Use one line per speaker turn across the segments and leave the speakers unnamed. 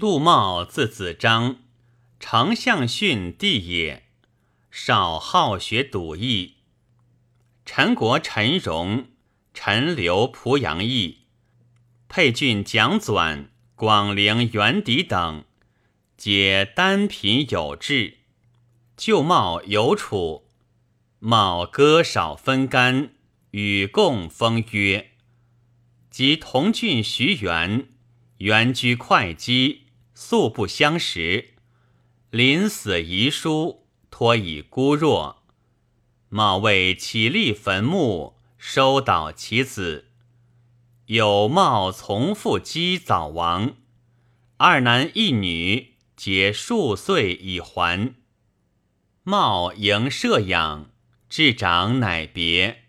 陆茂字子章，丞相训弟也。少好学笃义。陈国陈荣、陈留濮阳邑，沛郡蒋纂、广陵元狄等，皆单贫有志。旧茂有处，茂割少分干，与共封曰。及同郡徐元，元居会稽，素不相识。临死遗书，托以孤弱。茂为起立坟墓，收倒其子。有茂从父姬早亡，二男一女皆数岁已还。茂迎舍养，至长乃别。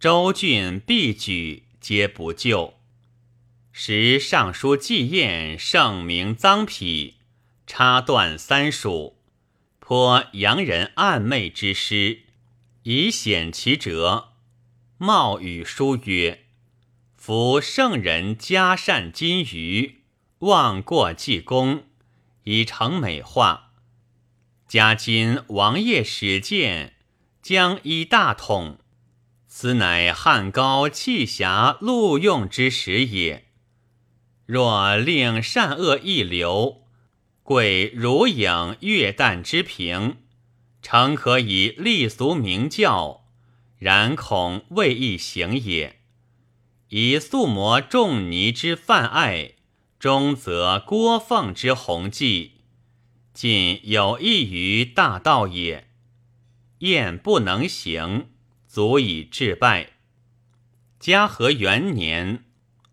州郡必举。皆不救。时尚书纪晏圣明臧否，插断三蜀，颇洋人暗昧之师，以显其辙。茂与书曰：“夫圣人嘉善金鱼，忘过济功，以成美化。嘉今王爷使见，将以大统。”此乃汉高气侠录用之时也。若令善恶一流，贵如影月旦之平，诚可以立俗明教。然恐未易行也。以素魔仲尼之泛爱，中则郭奉之弘济，尽有益于大道也。燕不能行。足以致败。嘉禾元年，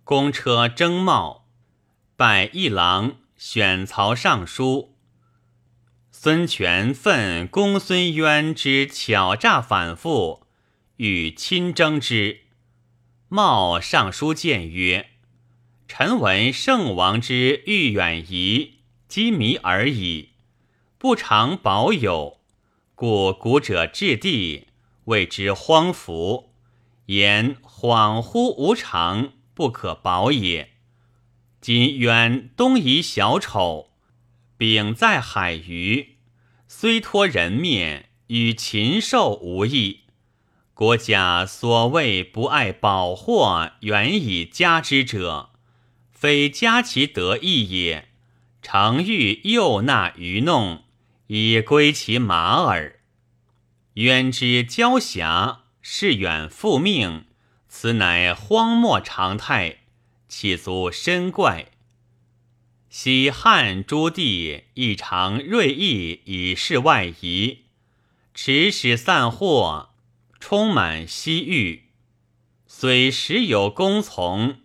公车征茂，拜一郎，选曹尚书。孙权愤公孙渊之巧诈反复，欲亲征之。茂尚书谏曰：“臣闻圣王之欲远夷，积迷而已，不常保有，故古者治地。”谓之荒服，言恍惚无常，不可保也。今渊东夷小丑，秉在海隅，虽托人面，与禽兽无异。国家所谓不爱保祸，远以加之者，非加其得意也，常欲诱纳愚弄，以归其马耳。渊之骄侠，视远复命，此乃荒漠常态，岂足深怪？西汉诸帝亦常锐意以示外夷，持使散祸，充满西域。虽时有功从，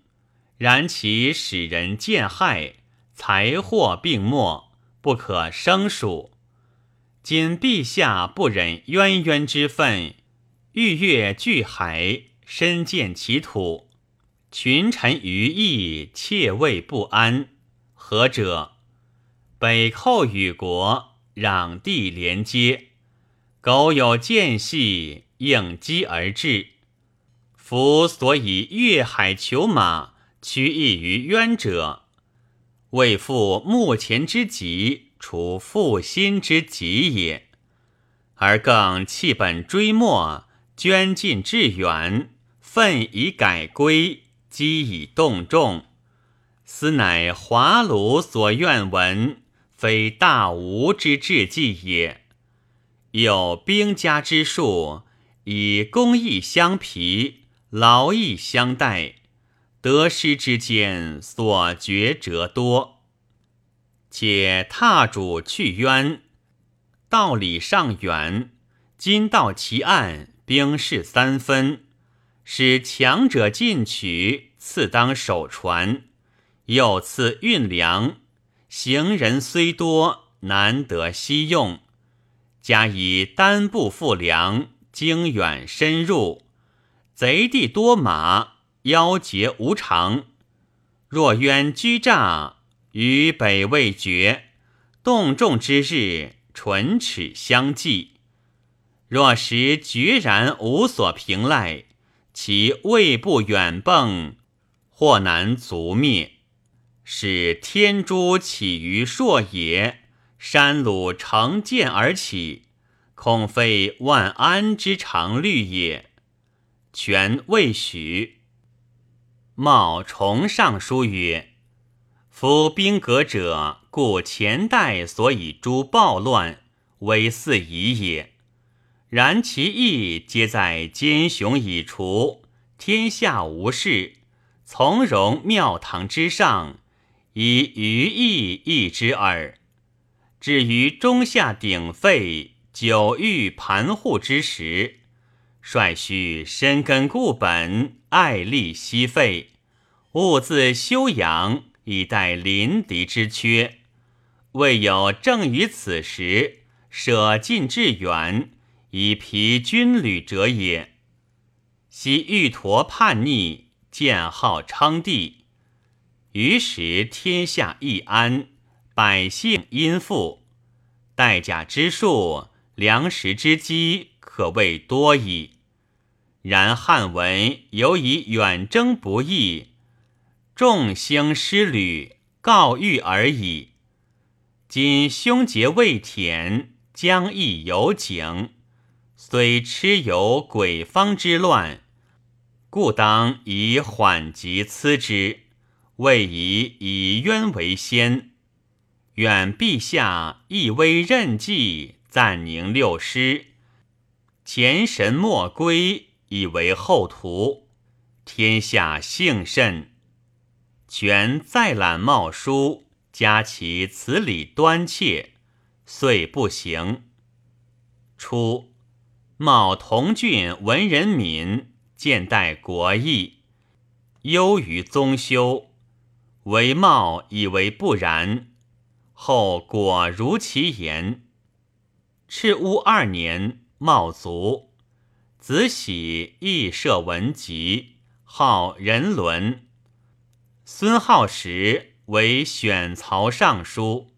然其使人见害，财货并没，不可胜数。今陛下不忍渊渊之愤，欲越巨海，深见其土，群臣于意，切畏不安。何者？北寇与国，壤地连接，苟有间隙，应机而至。夫所以越海求马，屈意于渊者，为复目前之急。除负心之急也，而更弃本追末，捐尽致远，奋以改归，积以动众，斯乃华鲁所愿闻，非大吴之志计也。有兵家之术，以公义相疲，劳役相待，得失之间所决者多。且踏主去渊，道理尚远。今到其岸，兵势三分，使强者进取，次当守船，又次运粮。行人虽多，难得悉用。加以单步负粮，经远深入，贼地多马，妖劫无常。若冤居诈。于北未绝，动众之日，唇齿相继。若时决然无所凭赖，其未不远迸，或难卒灭。使天诛起于朔野，山鲁乘剑而起，恐非万安之常律也。权未许。茂重上书曰：“夫兵革者，故前代所以诛暴乱，为四夷也。然其意皆在奸雄已除，天下无事，从容庙堂之上。”以余意义之耳。至于中下鼎沸、久欲盘户之时，率须深根固本，爱力息费，勿自修养，以待临敌之缺。未有正于此时舍近致远，以疲军旅者也。昔玉陀叛逆，建号称帝。于时天下易安，百姓殷富，代甲之数，粮食之积，可谓多矣。然汉文犹以远征不易，众兴失旅，告谕而已。今凶劫未舔，将亦有景，虽蚩尤鬼方之乱，故当以缓急思之。未以以冤为先，愿陛下一威任计，暂宁六师，前神莫归，以为后图，天下幸甚。权再览茂书，加其辞礼端切，遂不行。初，茂同郡文人敏，见待国义，忧于宗修。为茂以为不然，后果如其言。赤乌二年，茂卒，子喜亦设文集，号人伦。孙浩时为选曹尚书。